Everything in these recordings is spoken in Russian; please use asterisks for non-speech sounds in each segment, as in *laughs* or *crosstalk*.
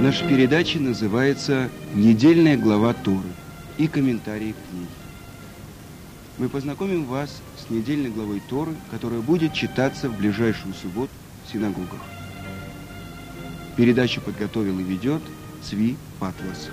Наша передача называется «Недельная глава Торы» и комментарии к ней. Мы познакомим вас с недельной главой Торы, которая будет читаться в ближайшую субботу в синагогах. Передачу подготовил и ведет Цви Патлас.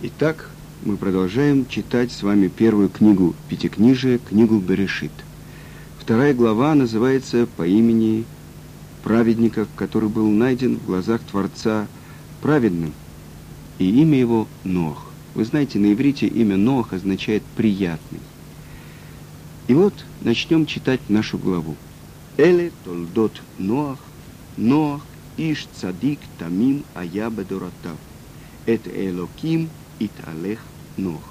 Итак, мы продолжаем читать с вами первую книгу Пятикнижия, книгу Берешит. Вторая глава называется по имени праведника, который был найден в глазах Творца праведным, и имя его Нох. Вы знаете, на иврите имя Нох означает «приятный». И вот начнем читать нашу главу. Эле толдот Ноах, Ноах, Иш цадик тамим аяба доратав. Это Элоким италех Нох.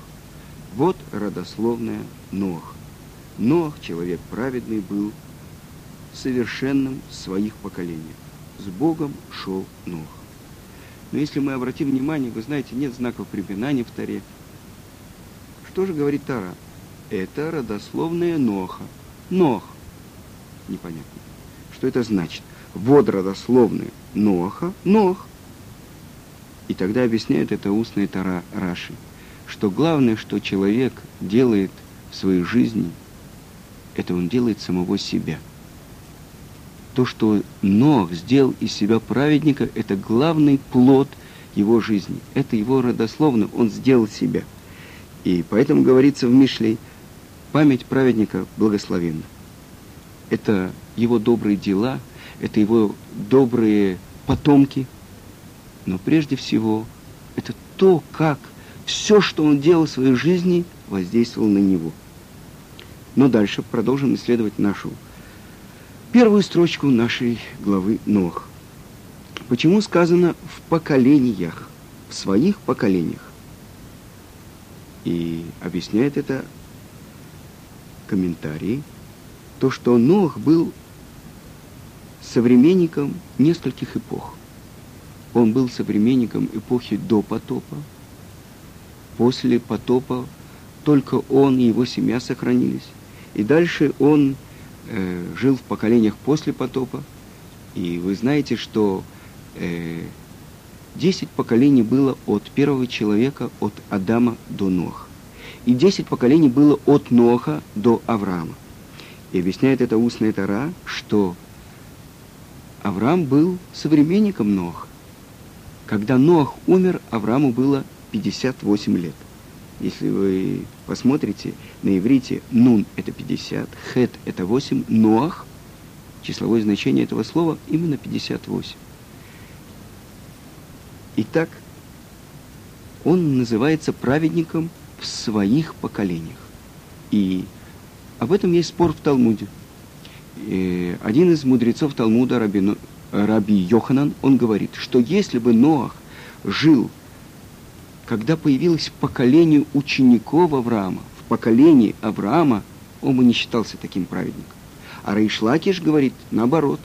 Вот родословная Нох. Нох, человек праведный, был совершенным в своих поколениях. С Богом шел Нох. Но если мы обратим внимание, вы знаете, нет знаков препинания в Таре. Что же говорит Тара? Это родословная Ноха. Нох. Непонятно. Что это значит? Вот родословная Ноха, Нох. И тогда объясняет это устная Тара Раши – что главное, что человек делает в своей жизни, это он делает самого себя. То, что Нох сделал из себя праведника, это главный плод его жизни. Это его родословно, он сделал себя. И поэтому говорится в Мишлей, память праведника благословенна. Это его добрые дела, это его добрые потомки, но прежде всего это то, как все, что он делал в своей жизни, воздействовало на него. Но дальше продолжим исследовать нашу первую строчку нашей главы Нох. Почему сказано в поколениях, в своих поколениях? И объясняет это комментарий, то, что Нох был современником нескольких эпох. Он был современником эпохи до потопа, после потопа только он и его семья сохранились. И дальше он э, жил в поколениях после потопа. И вы знаете, что э, 10 поколений было от первого человека, от Адама до Ноха. И 10 поколений было от Ноха до Авраама. И объясняет это устная Тара, что Авраам был современником Ноха. Когда Нох умер, Аврааму было 58 лет. Если вы посмотрите, на иврите нун – это 50, хет – это 8, ноах – числовое значение этого слова именно 58. Итак, он называется праведником в своих поколениях. И об этом есть спор в Талмуде. И один из мудрецов Талмуда, Раби, Раби Йоханан, он говорит, что если бы Ноах жил когда появилось поколение учеников Авраама, в поколении Авраама он бы не считался таким праведником. А Рейшлакиш говорит наоборот.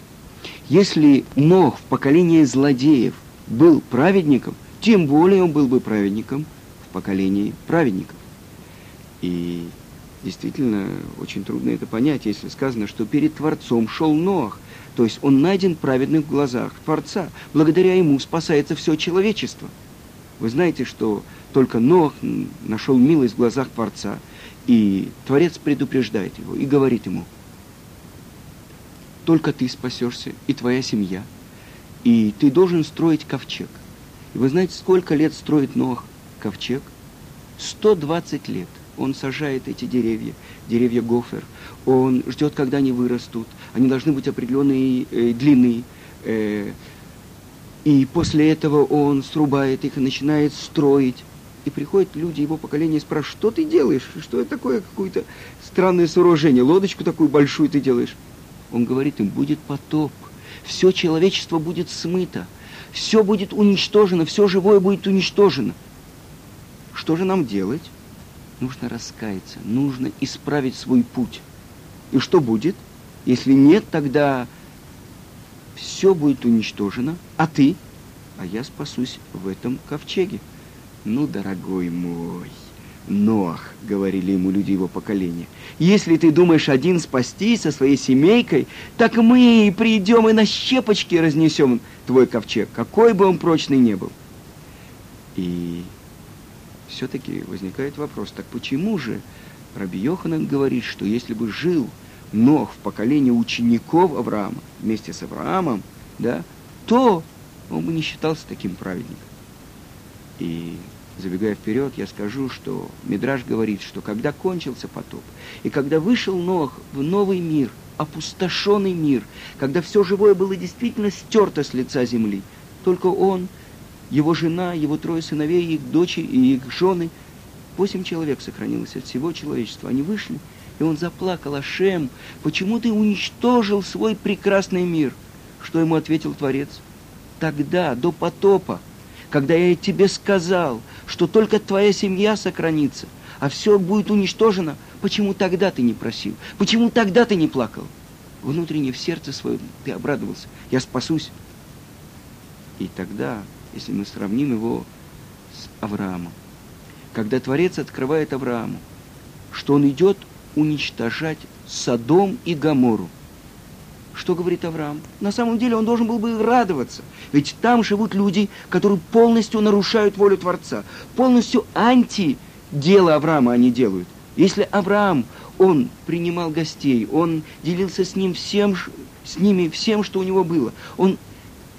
Если Нох в поколении злодеев был праведником, тем более он был бы праведником в поколении праведников. И действительно очень трудно это понять, если сказано, что перед Творцом шел Нох, то есть он найден праведным в глазах Творца. Благодаря ему спасается все человечество – вы знаете, что только Нох нашел милость в глазах Творца, и Творец предупреждает его и говорит ему, только ты спасешься и твоя семья, и ты должен строить ковчег. И вы знаете, сколько лет строит Нох ковчег? 120 лет. Он сажает эти деревья, деревья гофер. Он ждет, когда они вырастут. Они должны быть определенной э, длины. Э, и после этого он срубает их и начинает строить. И приходят люди его поколения и спрашивают, что ты делаешь? Что это такое, какое-то странное сооружение? Лодочку такую большую ты делаешь? Он говорит им, будет потоп. Все человечество будет смыто. Все будет уничтожено, все живое будет уничтожено. Что же нам делать? Нужно раскаяться, нужно исправить свой путь. И что будет? Если нет, тогда все будет уничтожено, а ты? А я спасусь в этом ковчеге. Ну, дорогой мой, Ноах, говорили ему люди его поколения, если ты думаешь один спастись со своей семейкой, так мы придем и на щепочки разнесем твой ковчег, какой бы он прочный не был. И все-таки возникает вопрос, так почему же Раби Йоханан говорит, что если бы жил Нох в поколении учеников Авраама вместе с Авраамом, да, то он бы не считался таким праведником. И забегая вперед, я скажу, что Мидраж говорит, что когда кончился потоп, и когда вышел Нох в новый мир, опустошенный мир, когда все живое было действительно стерто с лица земли, только он, его жена, его трое сыновей, их дочери и их жены, восемь человек сохранилось от всего человечества, они вышли, и он заплакал, Ашем, почему ты уничтожил свой прекрасный мир? Что ему ответил Творец? Тогда, до потопа, когда я тебе сказал, что только твоя семья сохранится, а все будет уничтожено, почему тогда ты не просил? Почему тогда ты не плакал? Внутренне в сердце своем ты обрадовался. Я спасусь. И тогда, если мы сравним его с Авраамом, когда Творец открывает Аврааму, что он идет уничтожать Содом и Гамору, что говорит Авраам? На самом деле он должен был бы радоваться. Ведь там живут люди, которые полностью нарушают волю Творца. Полностью анти дело Авраама они делают. Если Авраам, он принимал гостей, он делился с, ним всем, с ними всем, что у него было. Он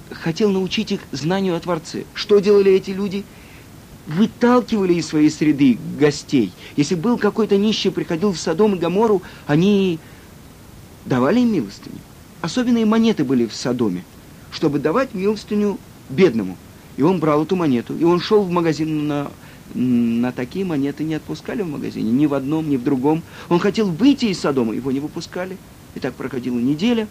хотел научить их знанию о Творце. Что делали эти люди? Выталкивали из своей среды гостей. Если был какой-то нищий, приходил в Содом и Гамору, они давали им милостыню. Особенные монеты были в Содоме, чтобы давать милостыню бедному. И он брал эту монету, и он шел в магазин на, на такие монеты не отпускали в магазине, ни в одном, ни в другом. Он хотел выйти из Содома, его не выпускали. И так проходила неделя,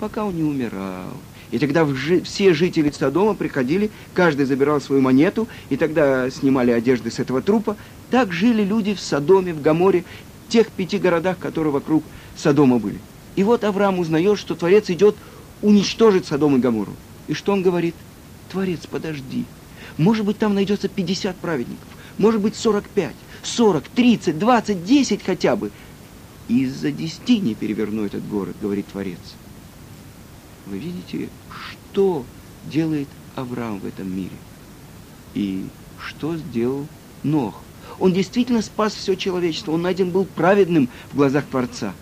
пока он не умирал. И тогда все жители Содома приходили, каждый забирал свою монету, и тогда снимали одежды с этого трупа. Так жили люди в Содоме, в Гаморе, в тех пяти городах, которые вокруг Содома были. И вот Авраам узнает, что Творец идет уничтожить Содом и Гамору. И что он говорит? Творец, подожди. Может быть, там найдется 50 праведников. Может быть, 45, 40, 30, 20, 10 хотя бы. Из-за десяти не переверну этот город, говорит Творец. Вы видите, что делает Авраам в этом мире? И что сделал Нох? Он действительно спас все человечество. Он найден был праведным в глазах Творца.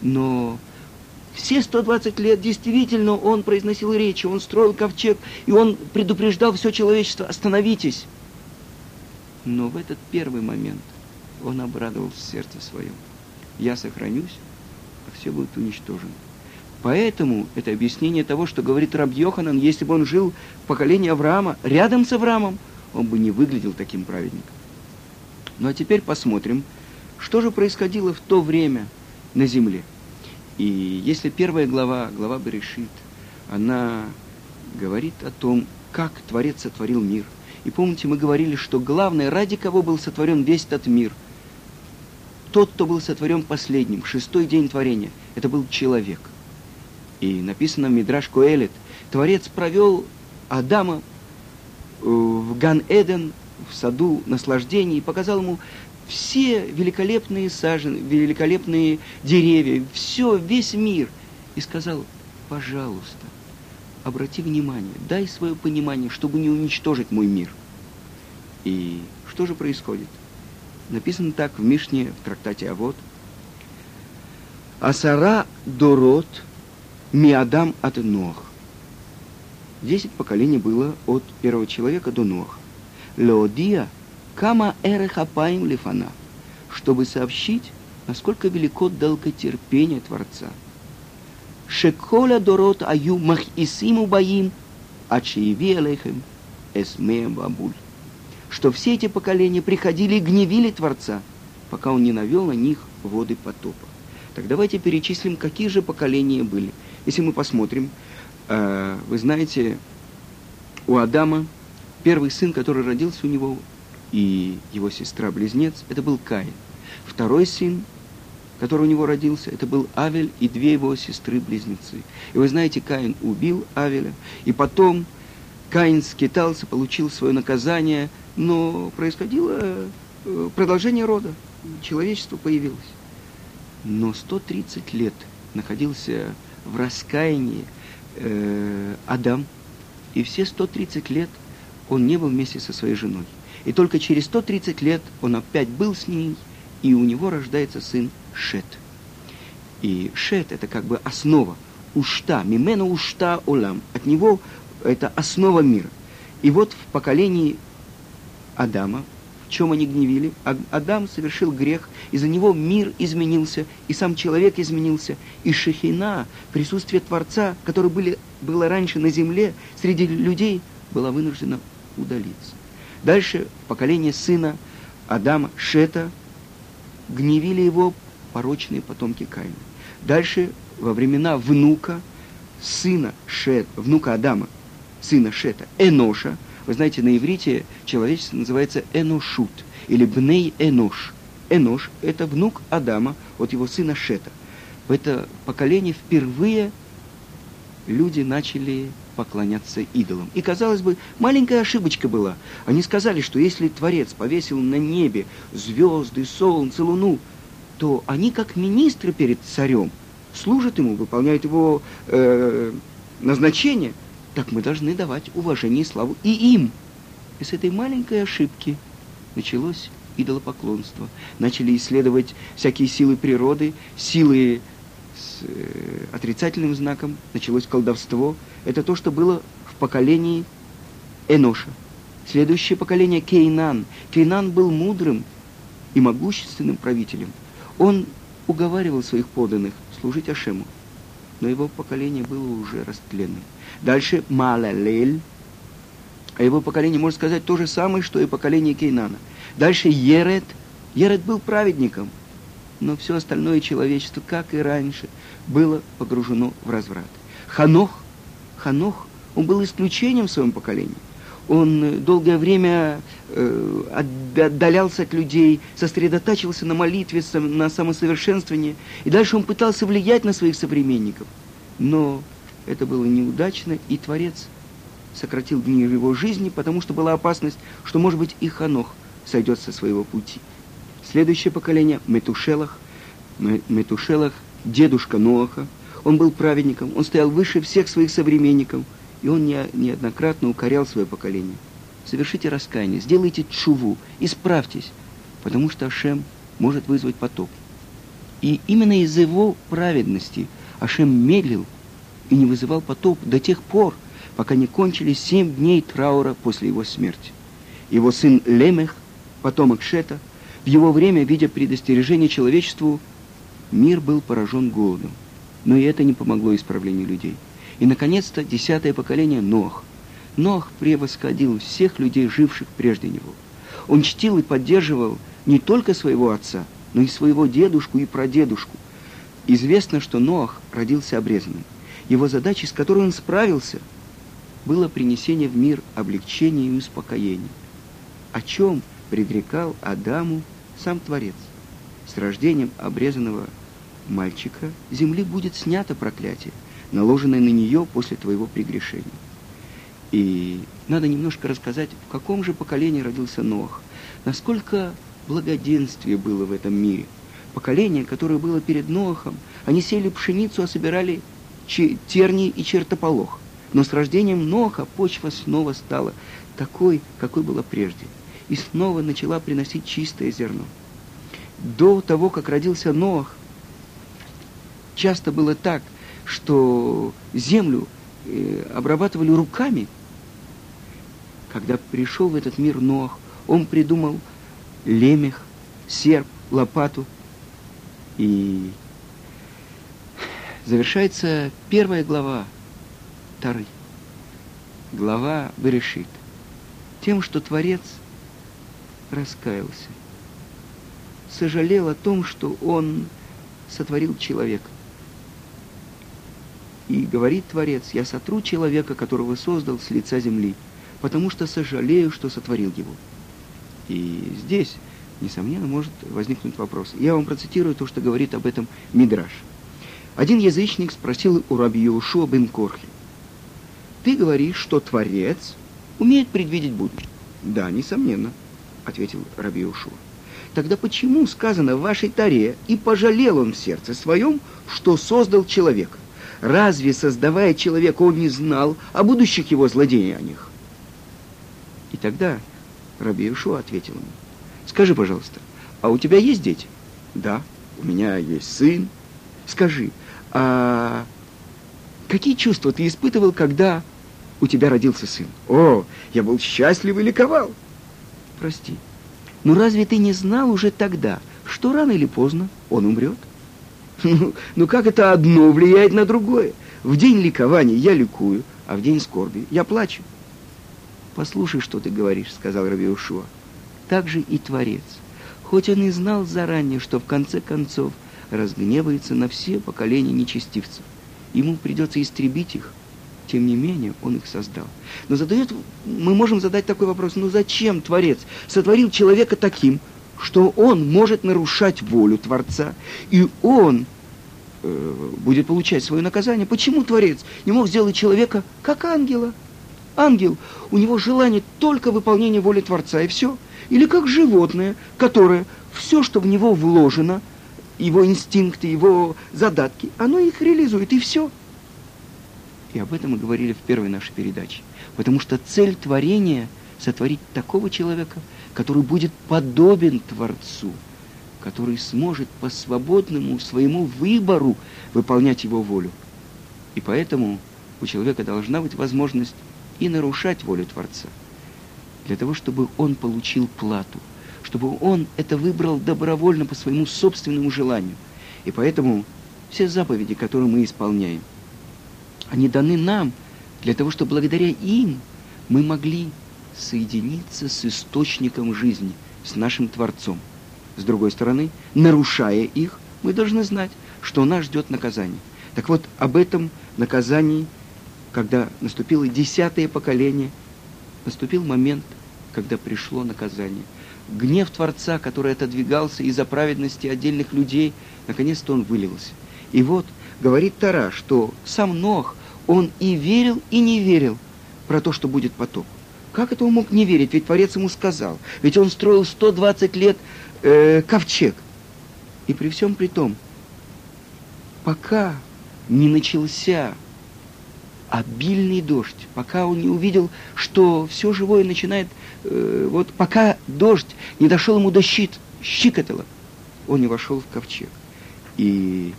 Но все 120 лет действительно он произносил речи, он строил ковчег, и он предупреждал все человечество, остановитесь. Но в этот первый момент он обрадовался в сердце своем. Я сохранюсь, а все будет уничтожено. Поэтому это объяснение того, что говорит Раб Йоханан, если бы он жил в поколении Авраама, рядом с Авраамом, он бы не выглядел таким праведником. Ну а теперь посмотрим, что же происходило в то время на земле – и если первая глава, глава Берешит, она говорит о том, как Творец сотворил мир. И помните, мы говорили, что главное, ради кого был сотворен весь этот мир, тот, кто был сотворен последним, шестой день творения, это был человек. И написано в Мидраш Коэлет, Творец провел Адама э, в Ган-Эден, в саду наслаждений, и показал ему все великолепные сажены, великолепные деревья, все, весь мир. И сказал, пожалуйста, обрати внимание, дай свое понимание, чтобы не уничтожить мой мир. И что же происходит? Написано так в Мишне, в трактате Авод. Асара Дорот Миадам от Нох. Десять поколений было от первого человека до Ноха. Леодия – Кама эрехапаим лифана, чтобы сообщить, насколько велико долготерпение Творца. Шеколя дорот аю махисиму баим, ачиеви алейхем эсмеем бабуль. Что все эти поколения приходили и гневили Творца, пока он не навел на них воды потопа. Так давайте перечислим, какие же поколения были. Если мы посмотрим, э, вы знаете, у Адама первый сын, который родился у него, и его сестра-близнец, это был Каин. Второй сын, который у него родился, это был Авель и две его сестры-близнецы. И вы знаете, Каин убил Авеля, и потом Каин скитался, получил свое наказание, но происходило э, продолжение рода, человечество появилось. Но 130 лет находился в раскаянии э, Адам, и все 130 лет он не был вместе со своей женой. И только через 130 лет он опять был с ней, и у него рождается сын Шет. И Шет – это как бы основа, ушта, мимена ушта олам. От него это основа мира. И вот в поколении Адама, чем они гневили, Адам совершил грех, из-за него мир изменился, и сам человек изменился, и Шехина, присутствие Творца, которое были, было раньше на земле, среди людей, было вынуждено удалиться. Дальше поколение сына Адама, Шета, гневили его порочные потомки Каина. Дальше, во времена внука, сына Шет, внука Адама, сына Шета, Эноша, вы знаете, на иврите человечество называется Эношут, или Бней Энош. Энош – это внук Адама, от его сына Шета. В это поколение впервые люди начали поклоняться идолам. И, казалось бы, маленькая ошибочка была. Они сказали, что если Творец повесил на небе звезды, солнце, луну, то они, как министры перед царем, служат ему, выполняют его э, назначение, так мы должны давать уважение и славу и им. И с этой маленькой ошибки началось идолопоклонство. Начали исследовать всякие силы природы, силы с э, отрицательным знаком, началось колдовство. Это то, что было в поколении Эноша. Следующее поколение Кейнан. Кейнан был мудрым и могущественным правителем. Он уговаривал своих подданных служить Ашему, но его поколение было уже растленным. Дальше Малалель, а его поколение может сказать то же самое, что и поколение Кейнана. Дальше Ерет. Ерет был праведником – но все остальное человечество, как и раньше, было погружено в разврат. Ханох, Ханох, он был исключением в своем поколении. Он э, долгое время э, отдалялся от людей, сосредотачивался на молитве, на самосовершенствовании. И дальше он пытался влиять на своих современников. Но это было неудачно, и Творец сократил дни его жизни, потому что была опасность, что, может быть, и Ханох сойдет со своего пути. Следующее поколение – Метушелах. Метушелах – дедушка Ноаха. Он был праведником, он стоял выше всех своих современников, и он не, неоднократно укорял свое поколение. Совершите раскаяние, сделайте чуву, исправьтесь, потому что Ашем может вызвать потоп. И именно из-за его праведности Ашем медлил и не вызывал потоп до тех пор, пока не кончились семь дней траура после его смерти. Его сын Лемех, потомок Шета – в его время, видя предостережение человечеству, мир был поражен голодом. Но и это не помогло исправлению людей. И, наконец-то, десятое поколение Нох. Нох превосходил всех людей, живших прежде него. Он чтил и поддерживал не только своего отца, но и своего дедушку и прадедушку. Известно, что Ноах родился обрезанным. Его задачей, с которой он справился, было принесение в мир облегчения и успокоения. О чем предрекал Адаму сам Творец. С рождением обрезанного мальчика земли будет снято проклятие, наложенное на нее после твоего прегрешения. И надо немножко рассказать, в каком же поколении родился Ноах, насколько благоденствие было в этом мире. Поколение, которое было перед Ноахом, они сели пшеницу, а собирали тернии и чертополох. Но с рождением Ноха почва снова стала такой, какой была прежде – и снова начала приносить чистое зерно. До того, как родился Ноах, часто было так, что землю э, обрабатывали руками. Когда пришел в этот мир Ноах, он придумал лемех, серп, лопату. И завершается первая глава Тары. Глава Берешит. Тем, что Творец – раскаялся. Сожалел о том, что он сотворил человека. И говорит Творец, я сотру человека, которого создал с лица земли, потому что сожалею, что сотворил его. И здесь, несомненно, может возникнуть вопрос. Я вам процитирую то, что говорит об этом Мидраш. Один язычник спросил у раби Иошуа бен Корхи, «Ты говоришь, что Творец умеет предвидеть будущее?» «Да, несомненно», — ответил Раби Ушуа. Тогда почему сказано в вашей таре, и пожалел он в сердце своем, что создал человека? Разве, создавая человека, он не знал о будущих его злодеяниях? И тогда Раби Ишуа ответил ему, скажи, пожалуйста, а у тебя есть дети? Да, у меня есть сын. Скажи, а какие чувства ты испытывал, когда у тебя родился сын? О, я был счастлив и ликовал. Прости, но разве ты не знал уже тогда, что рано или поздно он умрет? Ну, ну как это одно влияет на другое? В день ликования я ликую, а в день скорби я плачу. «Послушай, что ты говоришь», — сказал Равиушуа. «Так же и Творец. Хоть он и знал заранее, что в конце концов разгневается на все поколения нечестивцев. Ему придется истребить их, тем не менее, он их создал. Но задает, мы можем задать такой вопрос, ну зачем Творец сотворил человека таким, что он может нарушать волю Творца, и он будет получать свое наказание? Почему Творец не мог сделать человека как ангела? Ангел, у него желание только выполнения воли Творца, и все. Или как животное, которое все, что в него вложено, его инстинкты, его задатки, оно их реализует, и все. И об этом мы говорили в первой нашей передаче. Потому что цель творения – сотворить такого человека, который будет подобен Творцу, который сможет по свободному своему выбору выполнять его волю. И поэтому у человека должна быть возможность и нарушать волю Творца, для того, чтобы он получил плату, чтобы он это выбрал добровольно по своему собственному желанию. И поэтому все заповеди, которые мы исполняем – они даны нам для того, чтобы благодаря им мы могли соединиться с источником жизни, с нашим Творцом. С другой стороны, нарушая их, мы должны знать, что нас ждет наказание. Так вот, об этом наказании, когда наступило десятое поколение, наступил момент, когда пришло наказание. Гнев Творца, который отодвигался из-за праведности отдельных людей, наконец-то он вылился. И вот говорит Тара, что сам Нох, он и верил, и не верил про то, что будет потоп. Как это он мог не верить? Ведь Творец ему сказал. Ведь он строил 120 лет э, ковчег. И при всем при том, пока не начался обильный дождь, пока он не увидел, что все живое начинает, э, вот пока дождь не дошел ему до щит, щикотала, он не вошел в ковчег. И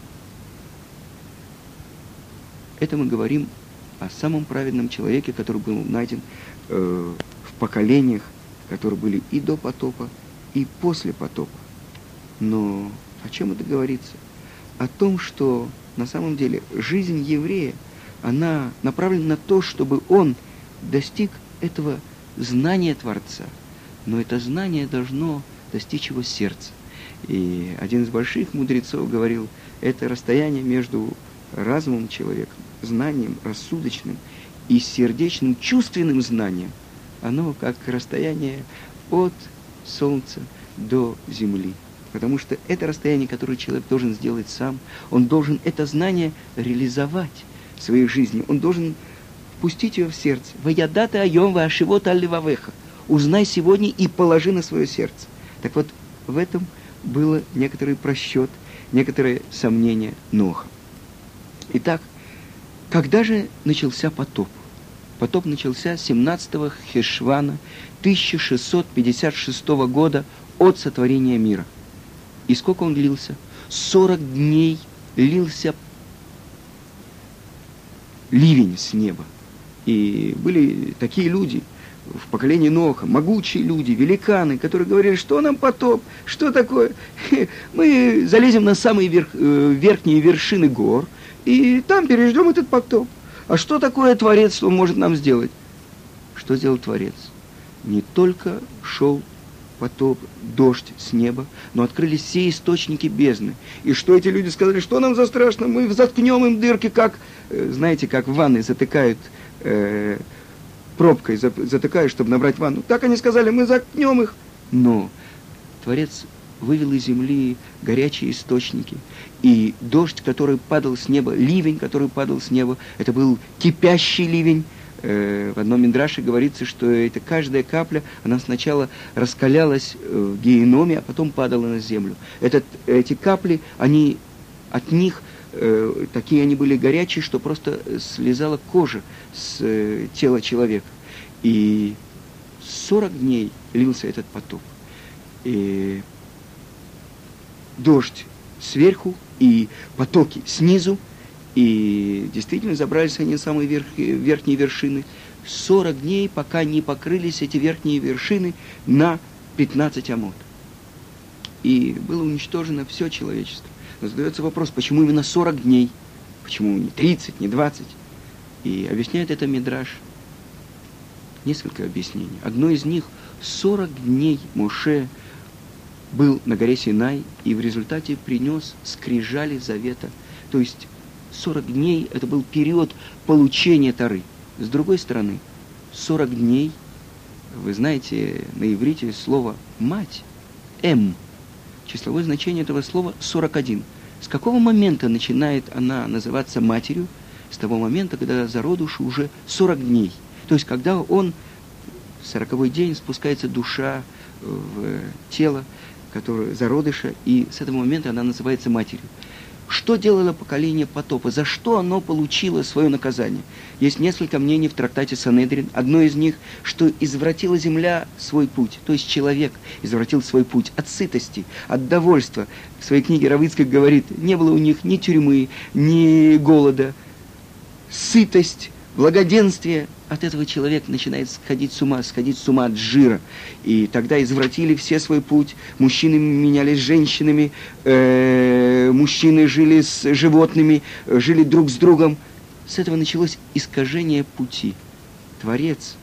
это мы говорим о самом праведном человеке, который был найден э, в поколениях, которые были и до потопа, и после потопа. Но о чем это говорится? О том, что на самом деле жизнь еврея, она направлена на то, чтобы он достиг этого знания Творца. Но это знание должно достичь его сердца. И один из больших мудрецов говорил, это расстояние между разумом человека знанием рассудочным и сердечным чувственным знанием, оно как расстояние от Солнца до Земли. Потому что это расстояние, которое человек должен сделать сам, он должен это знание реализовать в своей жизни, он должен впустить ее в сердце. «Ваядата айом вашивот алливавеха» «Узнай сегодня и положи на свое сердце». Так вот, в этом было некоторый просчет, некоторое сомнение Ноха. Итак, когда же начался потоп? Потоп начался 17 Хешвана 1656 года от сотворения мира. И сколько он длился? 40 дней лился ливень с неба. И были такие люди в поколении Ноха, могучие люди, великаны, которые говорили, что нам потоп, что такое? *laughs* Мы залезем на самые верх, э, верхние вершины гор, и там переждем этот потоп. А что такое Творец, что может нам сделать? Что сделал Творец? Не только шел потоп, дождь с неба, но открылись все источники бездны. И что эти люди сказали, что нам за страшно, мы заткнем им дырки, как, э, знаете, как в ванной затыкают э, пробкой, затыкают, чтобы набрать ванну. Так они сказали, мы заткнем их. Но Творец вывел из земли горячие источники. И дождь, который падал с неба, ливень, который падал с неба, это был кипящий ливень, э, в одном Миндраше говорится, что это каждая капля, она сначала раскалялась э, в геноме, а потом падала на землю. Этот, эти капли, они от них э, такие они были горячие, что просто слезала кожа с тела человека. И 40 дней лился этот потоп. И дождь сверху и потоки снизу, и действительно забрались они на самые верх, верхние вершины. 40 дней, пока не покрылись эти верхние вершины на 15 амод. И было уничтожено все человечество. Но задается вопрос, почему именно 40 дней? Почему не 30, не 20? И объясняет это Мидраш. Несколько объяснений. Одно из них – 40 дней Моше был на горе Синай и в результате принес скрижали завета. То есть 40 дней – это был период получения Тары. С другой стороны, 40 дней, вы знаете, на иврите слово «мать» – «эм». Числовое значение этого слова – 41. С какого момента начинает она называться матерью? С того момента, когда зародушу уже 40 дней. То есть, когда он, в сороковой день, спускается душа в тело, которое зародыша, и с этого момента она называется матерью. Что делало поколение потопа? За что оно получило свое наказание? Есть несколько мнений в трактате Санедрин. Одно из них, что извратила земля свой путь, то есть человек извратил свой путь от сытости, от довольства. В своей книге Равыцкак говорит, не было у них ни тюрьмы, ни голода. Сытость, благоденствие, от этого человек начинает сходить с ума, сходить с ума от жира. И тогда извратили все свой путь. Мужчины менялись женщинами, э, мужчины жили с животными, жили друг с другом. С этого началось искажение пути. Творец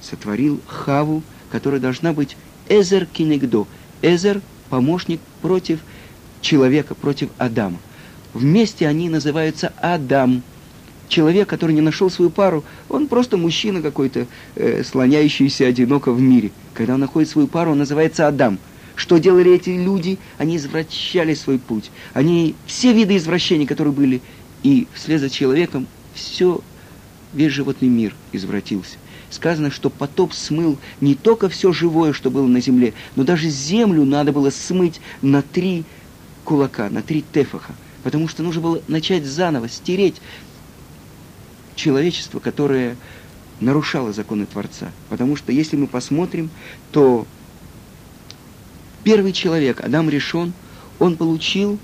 сотворил Хаву, которая должна быть Эзер Кинегдо. Эзер – помощник против человека, против Адама. Вместе они называются Адам – человек, который не нашел свою пару, он просто мужчина какой-то, э, слоняющийся одиноко в мире. Когда он находит свою пару, он называется Адам. Что делали эти люди? Они извращали свой путь. Они все виды извращений, которые были, и вслед за человеком все, весь животный мир извратился. Сказано, что потоп смыл не только все живое, что было на земле, но даже землю надо было смыть на три кулака, на три тефаха. Потому что нужно было начать заново, стереть человечество, которое нарушало законы Творца. Потому что если мы посмотрим, то первый человек, Адам решен, он получил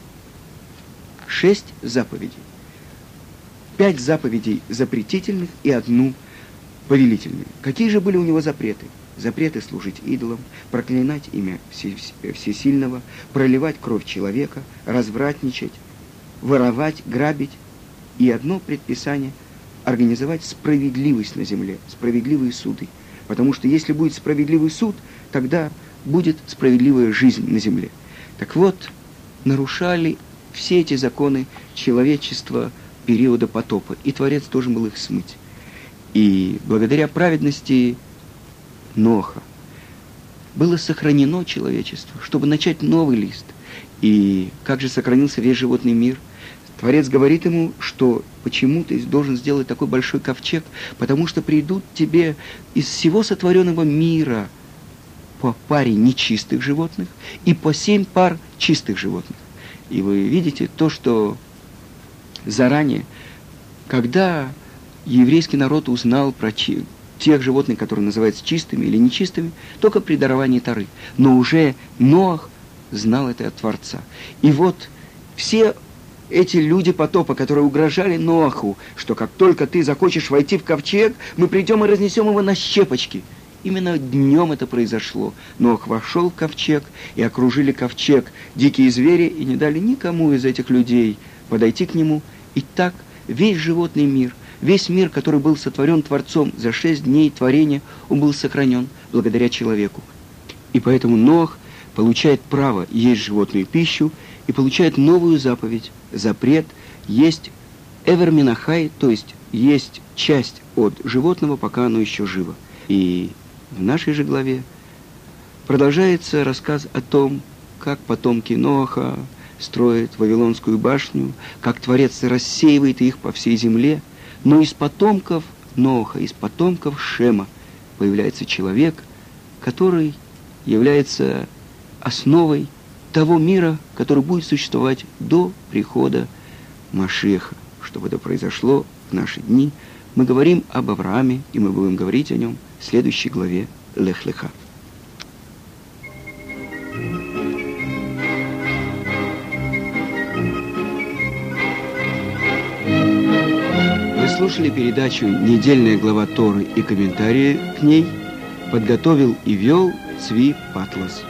шесть заповедей. Пять заповедей запретительных и одну повелительную. Какие же были у него запреты? Запреты служить идолам, проклинать имя Всесильного, проливать кровь человека, развратничать, воровать, грабить. И одно предписание – организовать справедливость на земле, справедливые суды. Потому что если будет справедливый суд, тогда будет справедливая жизнь на земле. Так вот, нарушали все эти законы человечества периода потопа, и Творец должен был их смыть. И благодаря праведности Ноха было сохранено человечество, чтобы начать новый лист. И как же сохранился весь животный мир – Творец говорит ему, что почему ты должен сделать такой большой ковчег, потому что придут тебе из всего сотворенного мира по паре нечистых животных и по семь пар чистых животных. И вы видите то, что заранее, когда еврейский народ узнал про тех животных, которые называются чистыми или нечистыми, только при даровании Тары. Но уже Ноах знал это от Творца. И вот все эти люди потопа, которые угрожали Ноаху, что как только ты захочешь войти в ковчег, мы придем и разнесем его на щепочки. Именно днем это произошло. Ноах вошел в ковчег, и окружили ковчег дикие звери, и не дали никому из этих людей подойти к нему. И так весь животный мир, весь мир, который был сотворен Творцом за шесть дней творения, он был сохранен благодаря человеку. И поэтому Ноах получает право есть животную пищу и получает новую заповедь запрет есть эверминахай, то есть есть часть от животного, пока оно еще живо. И в нашей же главе продолжается рассказ о том, как потомки Ноаха строят Вавилонскую башню, как Творец рассеивает их по всей земле, но из потомков Ноха, из потомков Шема появляется человек, который является основой того мира, который будет существовать до прихода Машеха. Чтобы это произошло в наши дни, мы говорим об Аврааме, и мы будем говорить о нем в следующей главе Лех-Леха. Вы слушали передачу «Недельная глава Торы» и комментарии к ней. Подготовил и вел Цви Патлас.